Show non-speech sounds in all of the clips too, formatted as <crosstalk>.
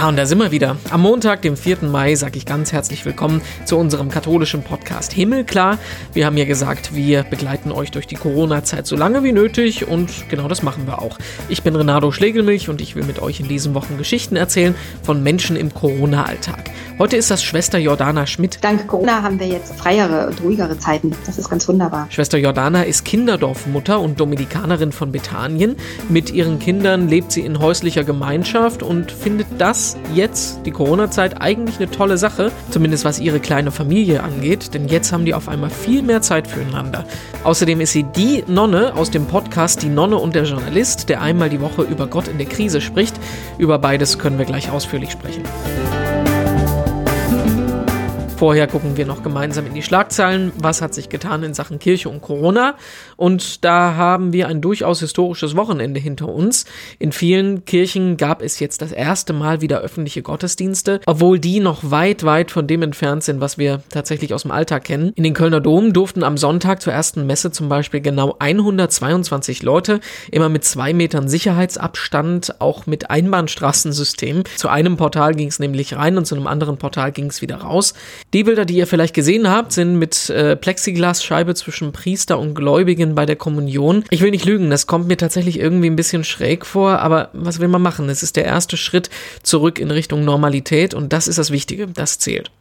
Ja, und da sind wir wieder. Am Montag, dem 4. Mai, sage ich ganz herzlich willkommen zu unserem katholischen Podcast Himmelklar. Wir haben ja gesagt, wir begleiten euch durch die Corona-Zeit so lange wie nötig und genau das machen wir auch. Ich bin Renato Schlegelmilch und ich will mit euch in diesen Wochen Geschichten erzählen von Menschen im Corona-Alltag. Heute ist das Schwester Jordana Schmidt. Dank Corona haben wir jetzt freiere und ruhigere Zeiten. Das ist ganz wunderbar. Schwester Jordana ist Kinderdorfmutter und Dominikanerin von Bethanien. Mit ihren Kindern lebt sie in häuslicher Gemeinschaft und findet das jetzt, die Corona-Zeit, eigentlich eine tolle Sache, zumindest was ihre kleine Familie angeht, denn jetzt haben die auf einmal viel mehr Zeit füreinander. Außerdem ist sie die Nonne aus dem Podcast Die Nonne und der Journalist, der einmal die Woche über Gott in der Krise spricht. Über beides können wir gleich ausführlich sprechen. Vorher gucken wir noch gemeinsam in die Schlagzeilen. Was hat sich getan in Sachen Kirche und Corona? Und da haben wir ein durchaus historisches Wochenende hinter uns. In vielen Kirchen gab es jetzt das erste Mal wieder öffentliche Gottesdienste, obwohl die noch weit, weit von dem entfernt sind, was wir tatsächlich aus dem Alltag kennen. In den Kölner Dom durften am Sonntag zur ersten Messe zum Beispiel genau 122 Leute, immer mit zwei Metern Sicherheitsabstand, auch mit Einbahnstraßensystem. Zu einem Portal ging es nämlich rein und zu einem anderen Portal ging es wieder raus. Die Bilder, die ihr vielleicht gesehen habt, sind mit äh, Plexiglasscheibe zwischen Priester und Gläubigen bei der Kommunion. Ich will nicht lügen, das kommt mir tatsächlich irgendwie ein bisschen schräg vor, aber was will man machen? Es ist der erste Schritt zurück in Richtung Normalität und das ist das Wichtige, das zählt.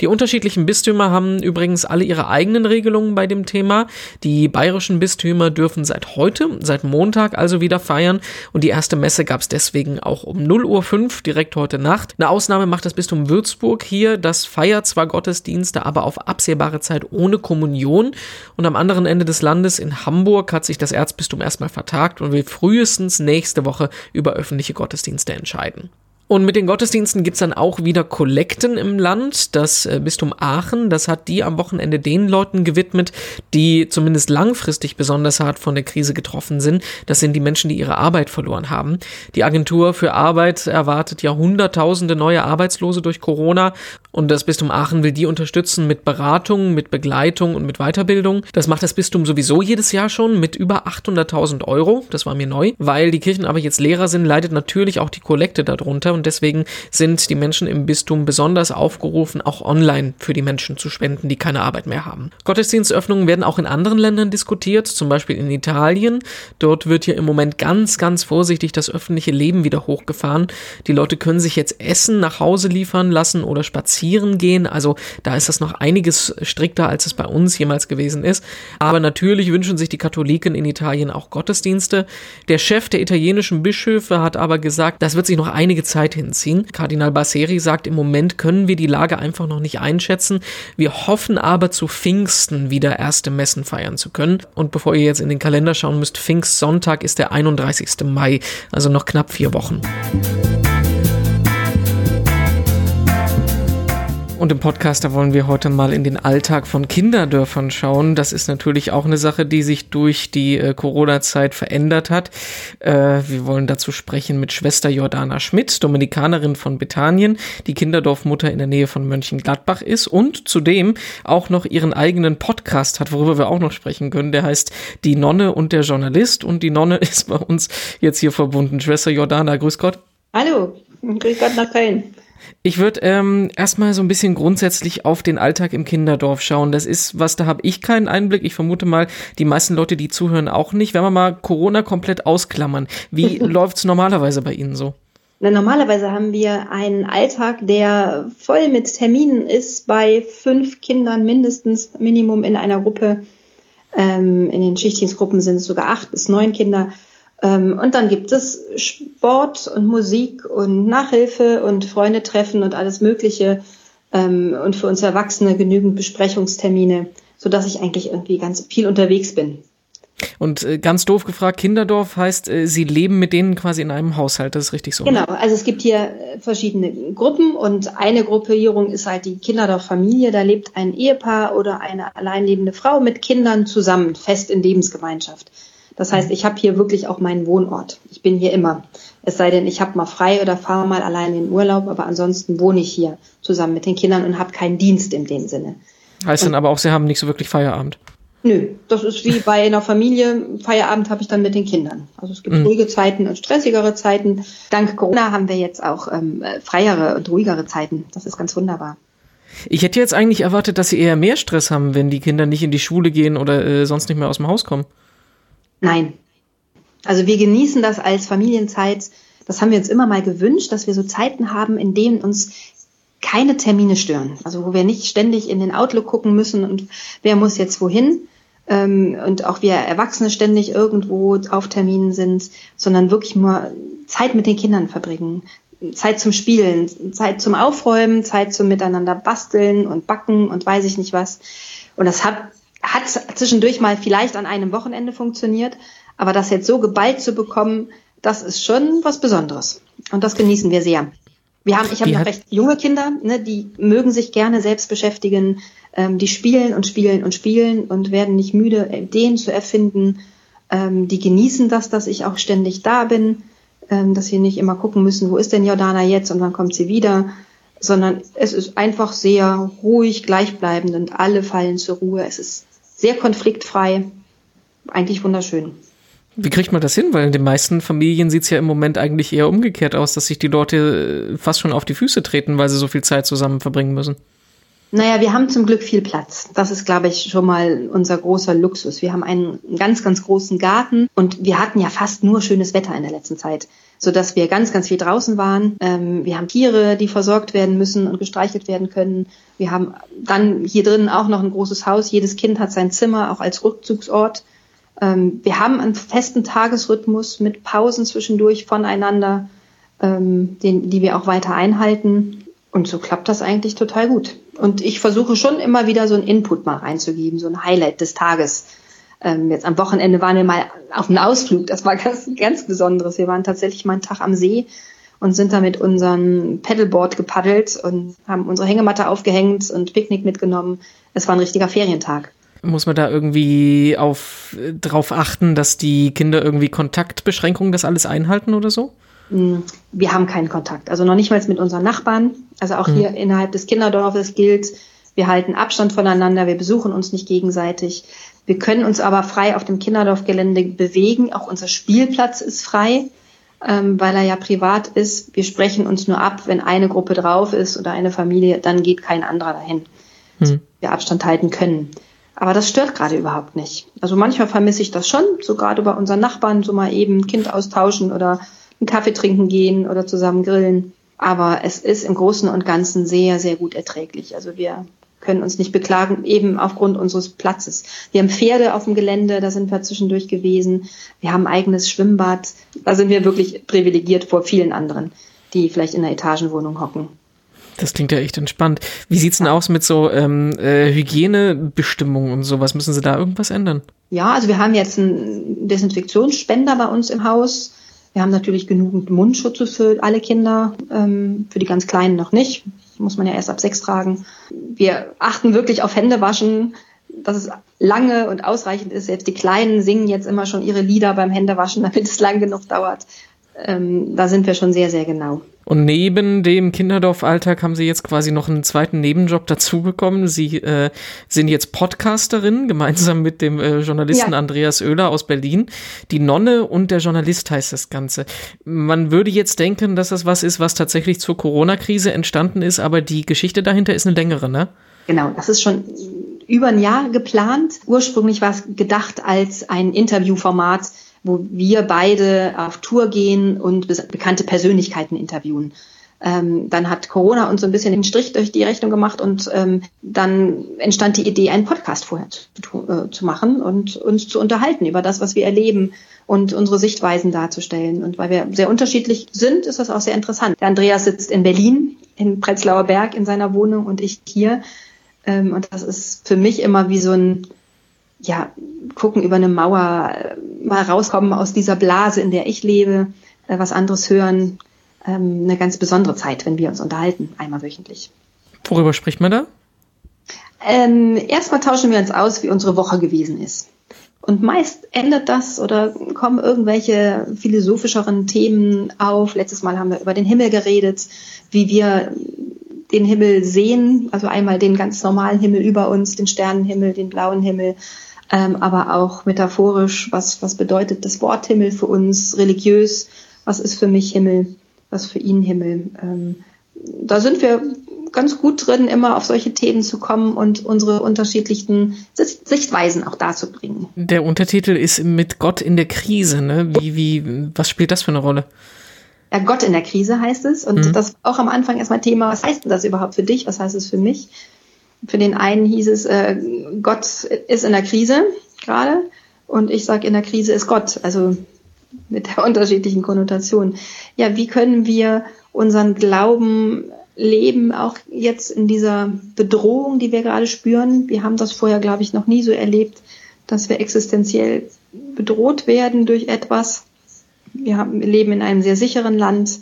Die unterschiedlichen Bistümer haben übrigens alle ihre eigenen Regelungen bei dem Thema. Die bayerischen Bistümer dürfen seit heute, seit Montag also wieder feiern und die erste Messe gab es deswegen auch um 0 Uhr 5 direkt heute Nacht. Eine Ausnahme macht das Bistum Würzburg hier. Das feiert zwar Gottesdienste, aber auf absehbare Zeit ohne Kommunion. Und am anderen Ende des Landes in Hamburg hat sich das Erzbistum erstmal vertagt und will frühestens nächste Woche über öffentliche Gottesdienste entscheiden. Und mit den Gottesdiensten gibt's dann auch wieder Kollekten im Land. Das äh, Bistum Aachen, das hat die am Wochenende den Leuten gewidmet, die zumindest langfristig besonders hart von der Krise getroffen sind. Das sind die Menschen, die ihre Arbeit verloren haben. Die Agentur für Arbeit erwartet ja Hunderttausende neue Arbeitslose durch Corona. Und das Bistum Aachen will die unterstützen mit Beratung, mit Begleitung und mit Weiterbildung. Das macht das Bistum sowieso jedes Jahr schon mit über 800.000 Euro. Das war mir neu. Weil die Kirchen aber jetzt Lehrer sind, leidet natürlich auch die Kollekte darunter und deswegen sind die Menschen im Bistum besonders aufgerufen, auch online für die Menschen zu spenden, die keine Arbeit mehr haben. Gottesdienstöffnungen werden auch in anderen Ländern diskutiert, zum Beispiel in Italien. Dort wird ja im Moment ganz, ganz vorsichtig das öffentliche Leben wieder hochgefahren. Die Leute können sich jetzt Essen nach Hause liefern lassen oder spazieren gehen. Also da ist das noch einiges strikter, als es bei uns jemals gewesen ist. Aber natürlich wünschen sich die Katholiken in Italien auch Gottesdienste. Der Chef der italienischen Bischöfe hat aber gesagt, das wird sich noch einige Zeit Zeit hinziehen. Kardinal Basseri sagt, im Moment können wir die Lage einfach noch nicht einschätzen. Wir hoffen aber zu Pfingsten wieder erste Messen feiern zu können. Und bevor ihr jetzt in den Kalender schauen müsst, Pfingstsonntag ist der 31. Mai, also noch knapp vier Wochen. Und im Podcast, da wollen wir heute mal in den Alltag von Kinderdörfern schauen. Das ist natürlich auch eine Sache, die sich durch die äh, Corona-Zeit verändert hat. Äh, wir wollen dazu sprechen mit Schwester Jordana Schmidt, Dominikanerin von Bethanien, die Kinderdorfmutter in der Nähe von Mönchengladbach ist und zudem auch noch ihren eigenen Podcast hat, worüber wir auch noch sprechen können. Der heißt Die Nonne und der Journalist. Und die Nonne <laughs> ist bei uns jetzt hier verbunden. Schwester Jordana, grüß Gott. Hallo, grüß Gott nach Köln. Ich würde ähm, erstmal so ein bisschen grundsätzlich auf den Alltag im Kinderdorf schauen. Das ist, was da habe ich keinen Einblick. Ich vermute mal, die meisten Leute, die zuhören, auch nicht. Wenn wir mal Corona komplett ausklammern, wie <laughs> läuft's normalerweise bei Ihnen so? Na, normalerweise haben wir einen Alltag, der voll mit Terminen ist, bei fünf Kindern mindestens, Minimum in einer Gruppe. Ähm, in den Schichtdienstgruppen sind es sogar acht bis neun Kinder. Ähm, und dann gibt es Sport und Musik und Nachhilfe und Freunde treffen und alles Mögliche. Ähm, und für uns Erwachsene genügend Besprechungstermine, so dass ich eigentlich irgendwie ganz viel unterwegs bin. Und äh, ganz doof gefragt, Kinderdorf heißt, äh, Sie leben mit denen quasi in einem Haushalt, das ist richtig so. Ne? Genau, also es gibt hier äh, verschiedene Gruppen und eine Gruppierung ist halt die Kinderdorf-Familie. Da lebt ein Ehepaar oder eine alleinlebende Frau mit Kindern zusammen, fest in Lebensgemeinschaft. Das heißt, ich habe hier wirklich auch meinen Wohnort. Ich bin hier immer. Es sei denn, ich habe mal frei oder fahre mal allein in den Urlaub, aber ansonsten wohne ich hier zusammen mit den Kindern und habe keinen Dienst in dem Sinne. Heißt und, dann aber auch, Sie haben nicht so wirklich Feierabend? Nö, das ist wie bei einer Familie. Feierabend habe ich dann mit den Kindern. Also es gibt mhm. ruhige Zeiten und stressigere Zeiten. Dank Corona haben wir jetzt auch ähm, freiere und ruhigere Zeiten. Das ist ganz wunderbar. Ich hätte jetzt eigentlich erwartet, dass sie eher mehr Stress haben, wenn die Kinder nicht in die Schule gehen oder äh, sonst nicht mehr aus dem Haus kommen. Nein. Also wir genießen das als Familienzeit. Das haben wir uns immer mal gewünscht, dass wir so Zeiten haben, in denen uns keine Termine stören. Also wo wir nicht ständig in den Outlook gucken müssen und wer muss jetzt wohin. Ähm, und auch wir Erwachsene ständig irgendwo auf Terminen sind, sondern wirklich nur Zeit mit den Kindern verbringen. Zeit zum Spielen, Zeit zum Aufräumen, Zeit zum Miteinander basteln und backen und weiß ich nicht was. Und das hat, hat zwischendurch mal vielleicht an einem Wochenende funktioniert, aber das jetzt so geballt zu bekommen, das ist schon was Besonderes. Und das genießen wir sehr. Wir haben, ich habe noch recht junge Kinder, ne, die mögen sich gerne selbst beschäftigen, ähm, die spielen und spielen und spielen und werden nicht müde, Ideen zu erfinden. Ähm, die genießen das, dass ich auch ständig da bin, ähm, dass sie nicht immer gucken müssen, wo ist denn Jordana jetzt und wann kommt sie wieder, sondern es ist einfach sehr ruhig, gleichbleibend und alle fallen zur Ruhe. Es ist sehr konfliktfrei, eigentlich wunderschön. Wie kriegt man das hin? Weil in den meisten Familien sieht es ja im Moment eigentlich eher umgekehrt aus, dass sich die Leute äh, fast schon auf die Füße treten, weil sie so viel Zeit zusammen verbringen müssen. Naja, wir haben zum Glück viel Platz. Das ist, glaube ich, schon mal unser großer Luxus. Wir haben einen ganz, ganz großen Garten und wir hatten ja fast nur schönes Wetter in der letzten Zeit, sodass wir ganz, ganz viel draußen waren. Ähm, wir haben Tiere, die versorgt werden müssen und gestreichelt werden können. Wir haben dann hier drin auch noch ein großes Haus. Jedes Kind hat sein Zimmer, auch als Rückzugsort. Ähm, wir haben einen festen Tagesrhythmus mit Pausen zwischendurch voneinander, ähm, den, die wir auch weiter einhalten. Und so klappt das eigentlich total gut. Und ich versuche schon immer wieder so einen Input mal reinzugeben, so ein Highlight des Tages. Ähm, jetzt am Wochenende waren wir mal auf einem Ausflug. Das war ganz, ganz Besonderes. Wir waren tatsächlich mal einen Tag am See und sind da mit unserem Paddleboard gepaddelt und haben unsere Hängematte aufgehängt und Picknick mitgenommen. Es war ein richtiger Ferientag. Muss man da irgendwie auf drauf achten, dass die Kinder irgendwie Kontaktbeschränkungen das alles einhalten oder so? Hm, wir haben keinen Kontakt. Also noch nicht mal mit unseren Nachbarn. Also auch mhm. hier innerhalb des Kinderdorfes gilt, wir halten Abstand voneinander, wir besuchen uns nicht gegenseitig. Wir können uns aber frei auf dem Kinderdorfgelände bewegen. Auch unser Spielplatz ist frei, ähm, weil er ja privat ist. Wir sprechen uns nur ab, wenn eine Gruppe drauf ist oder eine Familie, dann geht kein anderer dahin. Mhm. Wir Abstand halten können. Aber das stört gerade überhaupt nicht. Also manchmal vermisse ich das schon, so gerade bei unseren Nachbarn, so mal eben ein Kind austauschen oder einen Kaffee trinken gehen oder zusammen grillen. Aber es ist im Großen und Ganzen sehr, sehr gut erträglich. Also wir können uns nicht beklagen, eben aufgrund unseres Platzes. Wir haben Pferde auf dem Gelände, da sind wir zwischendurch gewesen. Wir haben ein eigenes Schwimmbad. Da sind wir wirklich privilegiert vor vielen anderen, die vielleicht in einer Etagenwohnung hocken. Das klingt ja echt entspannt. Wie sieht's denn aus mit so ähm, äh, Hygienebestimmungen und sowas? Müssen Sie da irgendwas ändern? Ja, also wir haben jetzt einen Desinfektionsspender bei uns im Haus. Wir haben natürlich genügend Mundschutz für alle Kinder, ähm, für die ganz Kleinen noch nicht. Muss man ja erst ab sechs tragen. Wir achten wirklich auf Händewaschen, dass es lange und ausreichend ist. Selbst die Kleinen singen jetzt immer schon ihre Lieder beim Händewaschen, <laughs> damit es lang genug dauert. Ähm, da sind wir schon sehr, sehr genau. Und neben dem Kinderdorf-Alltag haben Sie jetzt quasi noch einen zweiten Nebenjob dazu bekommen. Sie äh, sind jetzt Podcasterin, <laughs> gemeinsam mit dem äh, Journalisten ja. Andreas Oehler aus Berlin. Die Nonne und der Journalist heißt das Ganze. Man würde jetzt denken, dass das was ist, was tatsächlich zur Corona-Krise entstanden ist, aber die Geschichte dahinter ist eine längere, ne? Genau, das ist schon über ein Jahr geplant. Ursprünglich war es gedacht als ein Interviewformat wo wir beide auf Tour gehen und bekannte Persönlichkeiten interviewen. Ähm, dann hat Corona uns so ein bisschen den Strich durch die Rechnung gemacht und ähm, dann entstand die Idee, einen Podcast vorher zu, äh, zu, machen und uns zu unterhalten über das, was wir erleben und unsere Sichtweisen darzustellen. Und weil wir sehr unterschiedlich sind, ist das auch sehr interessant. Der Andreas sitzt in Berlin, in Prenzlauer Berg in seiner Wohnung und ich hier. Ähm, und das ist für mich immer wie so ein ja, gucken über eine Mauer, äh, mal rauskommen aus dieser Blase, in der ich lebe, äh, was anderes hören. Ähm, eine ganz besondere Zeit, wenn wir uns unterhalten, einmal wöchentlich. Worüber spricht man da? Ähm, erstmal tauschen wir uns aus, wie unsere Woche gewesen ist. Und meist endet das oder kommen irgendwelche philosophischeren Themen auf. Letztes Mal haben wir über den Himmel geredet, wie wir den Himmel sehen, also einmal den ganz normalen Himmel über uns, den Sternenhimmel, den blauen Himmel, ähm, aber auch metaphorisch, was, was bedeutet das Wort Himmel für uns, religiös, was ist für mich Himmel, was für ihn Himmel. Ähm, da sind wir ganz gut drin, immer auf solche Themen zu kommen und unsere unterschiedlichen Sichtweisen auch darzubringen. Der Untertitel ist mit Gott in der Krise. Ne? Wie, wie, was spielt das für eine Rolle? Ja, Gott in der Krise heißt es. Und mhm. das auch am Anfang erstmal Thema, was heißt denn das überhaupt für dich? Was heißt es für mich? Für den einen hieß es, äh, Gott ist in der Krise gerade. Und ich sage, in der Krise ist Gott. Also mit der <laughs> unterschiedlichen Konnotation. Ja, wie können wir unseren Glauben leben, auch jetzt in dieser Bedrohung, die wir gerade spüren? Wir haben das vorher, glaube ich, noch nie so erlebt, dass wir existenziell bedroht werden durch etwas. Wir, leben in einem sehr sicheren Land.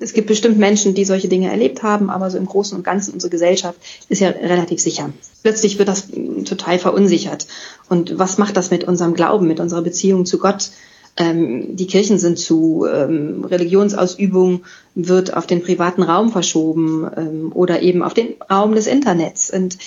Es gibt bestimmt Menschen, die solche Dinge erlebt haben, aber so im Großen und Ganzen unsere Gesellschaft ist ja relativ sicher. Plötzlich wird das total verunsichert. Und was macht das mit unserem Glauben, mit unserer Beziehung zu Gott? Ähm, die Kirchen sind zu, ähm, Religionsausübung wird auf den privaten Raum verschoben ähm, oder eben auf den Raum des Internets. Und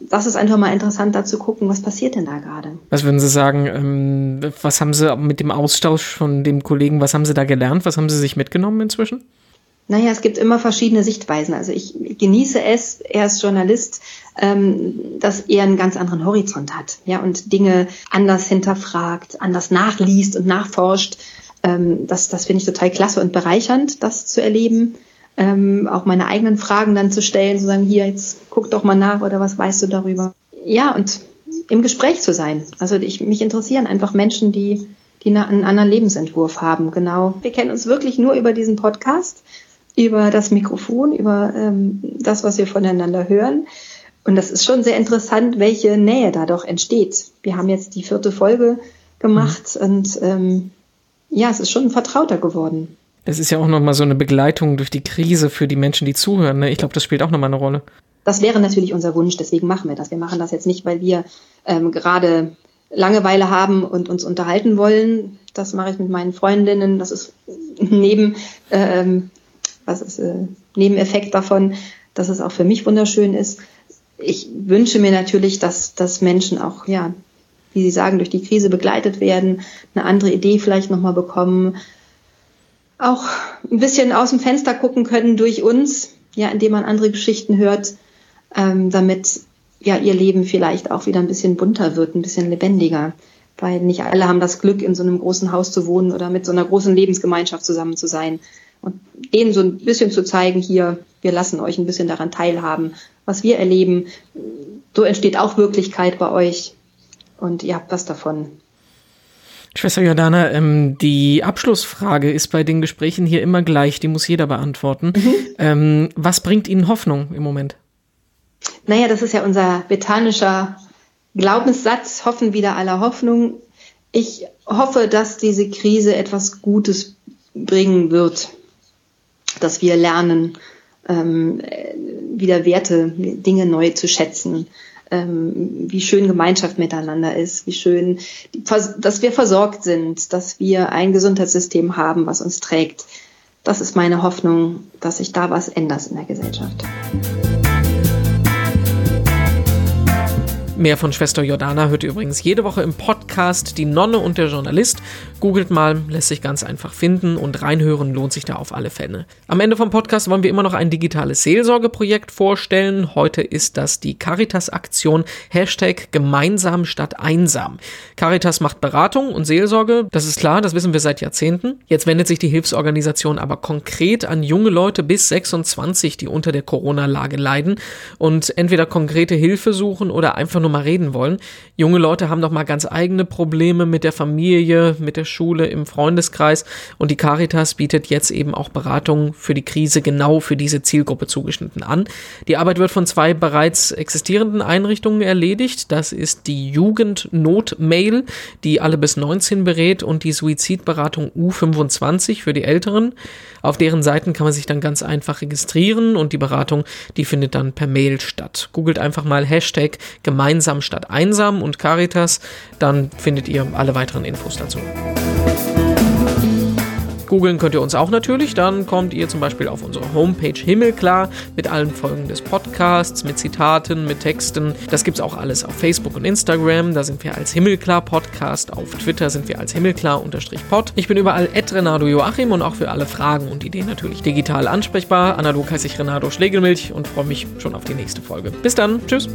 das ist einfach mal interessant, da zu gucken, was passiert denn da gerade. Was würden Sie sagen, ähm, was haben Sie mit dem Austausch von dem Kollegen, was haben Sie da gelernt? Was haben Sie sich mitgenommen inzwischen? Naja, es gibt immer verschiedene Sichtweisen. Also ich genieße es, er ist Journalist, ähm, dass er einen ganz anderen Horizont hat, ja, und Dinge anders hinterfragt, anders nachliest und nachforscht. Ähm, das das finde ich total klasse und bereichernd, das zu erleben. Ähm, auch meine eigenen Fragen dann zu stellen, zu sagen, hier, jetzt guck doch mal nach oder was weißt du darüber. Ja, und im Gespräch zu sein. Also ich, mich interessieren einfach Menschen, die, die einen anderen Lebensentwurf haben. Genau. Wir kennen uns wirklich nur über diesen Podcast über das Mikrofon, über ähm, das, was wir voneinander hören. Und das ist schon sehr interessant, welche Nähe da doch entsteht. Wir haben jetzt die vierte Folge gemacht mhm. und ähm, ja, es ist schon vertrauter geworden. Das ist ja auch nochmal so eine Begleitung durch die Krise für die Menschen, die zuhören. Ne? Ich glaube, das spielt auch nochmal eine Rolle. Das wäre natürlich unser Wunsch, deswegen machen wir das. Wir machen das jetzt nicht, weil wir ähm, gerade Langeweile haben und uns unterhalten wollen. Das mache ich mit meinen Freundinnen. Das ist neben ähm, was ist äh, Nebeneffekt davon, dass es auch für mich wunderschön ist. Ich wünsche mir natürlich, dass, dass Menschen auch, ja, wie Sie sagen, durch die Krise begleitet werden, eine andere Idee vielleicht nochmal bekommen, auch ein bisschen aus dem Fenster gucken können durch uns, ja, indem man andere Geschichten hört, ähm, damit ja ihr Leben vielleicht auch wieder ein bisschen bunter wird, ein bisschen lebendiger. Weil nicht alle haben das Glück, in so einem großen Haus zu wohnen oder mit so einer großen Lebensgemeinschaft zusammen zu sein und denen so ein bisschen zu zeigen, hier, wir lassen euch ein bisschen daran teilhaben, was wir erleben. So entsteht auch Wirklichkeit bei euch und ihr habt was davon. Schwester Jordana, ähm, die Abschlussfrage ist bei den Gesprächen hier immer gleich, die muss jeder beantworten. Mhm. Ähm, was bringt Ihnen Hoffnung im Moment? Naja, das ist ja unser betanischer Glaubenssatz, hoffen wieder aller Hoffnung. Ich hoffe, dass diese Krise etwas Gutes bringen wird dass wir lernen, ähm, wieder Werte, Dinge neu zu schätzen, ähm, wie schön Gemeinschaft miteinander ist, wie schön, dass wir versorgt sind, dass wir ein Gesundheitssystem haben, was uns trägt. Das ist meine Hoffnung, dass sich da was ändert in der Gesellschaft. Mehr von Schwester Jordana hört ihr übrigens jede Woche im Podcast Die Nonne und der Journalist. Googelt mal, lässt sich ganz einfach finden und reinhören lohnt sich da auf alle Fälle. Am Ende vom Podcast wollen wir immer noch ein digitales Seelsorgeprojekt vorstellen. Heute ist das die Caritas-Aktion Hashtag gemeinsam statt einsam. Caritas macht Beratung und Seelsorge, das ist klar, das wissen wir seit Jahrzehnten. Jetzt wendet sich die Hilfsorganisation aber konkret an junge Leute bis 26, die unter der Corona-Lage leiden und entweder konkrete Hilfe suchen oder einfach nur mal reden wollen. Junge Leute haben noch mal ganz eigene Probleme mit der Familie, mit der Schule, im Freundeskreis und die Caritas bietet jetzt eben auch Beratungen für die Krise genau für diese Zielgruppe zugeschnitten an. Die Arbeit wird von zwei bereits existierenden Einrichtungen erledigt. Das ist die Jugendnotmail, die alle bis 19 berät und die Suizidberatung U25 für die Älteren. Auf deren Seiten kann man sich dann ganz einfach registrieren und die Beratung, die findet dann per Mail statt. Googelt einfach mal Hashtag gemeinsam statt einsam und Caritas, dann findet ihr alle weiteren Infos dazu. Googeln könnt ihr uns auch natürlich. Dann kommt ihr zum Beispiel auf unsere Homepage Himmelklar mit allen Folgen des Podcasts, mit Zitaten, mit Texten. Das gibt's auch alles auf Facebook und Instagram. Da sind wir als Himmelklar Podcast. Auf Twitter sind wir als Himmelklar-Pod. Ich bin überall at Renato Joachim und auch für alle Fragen und Ideen natürlich digital ansprechbar. Analog heiße ich Renato Schlegelmilch und freue mich schon auf die nächste Folge. Bis dann. Tschüss.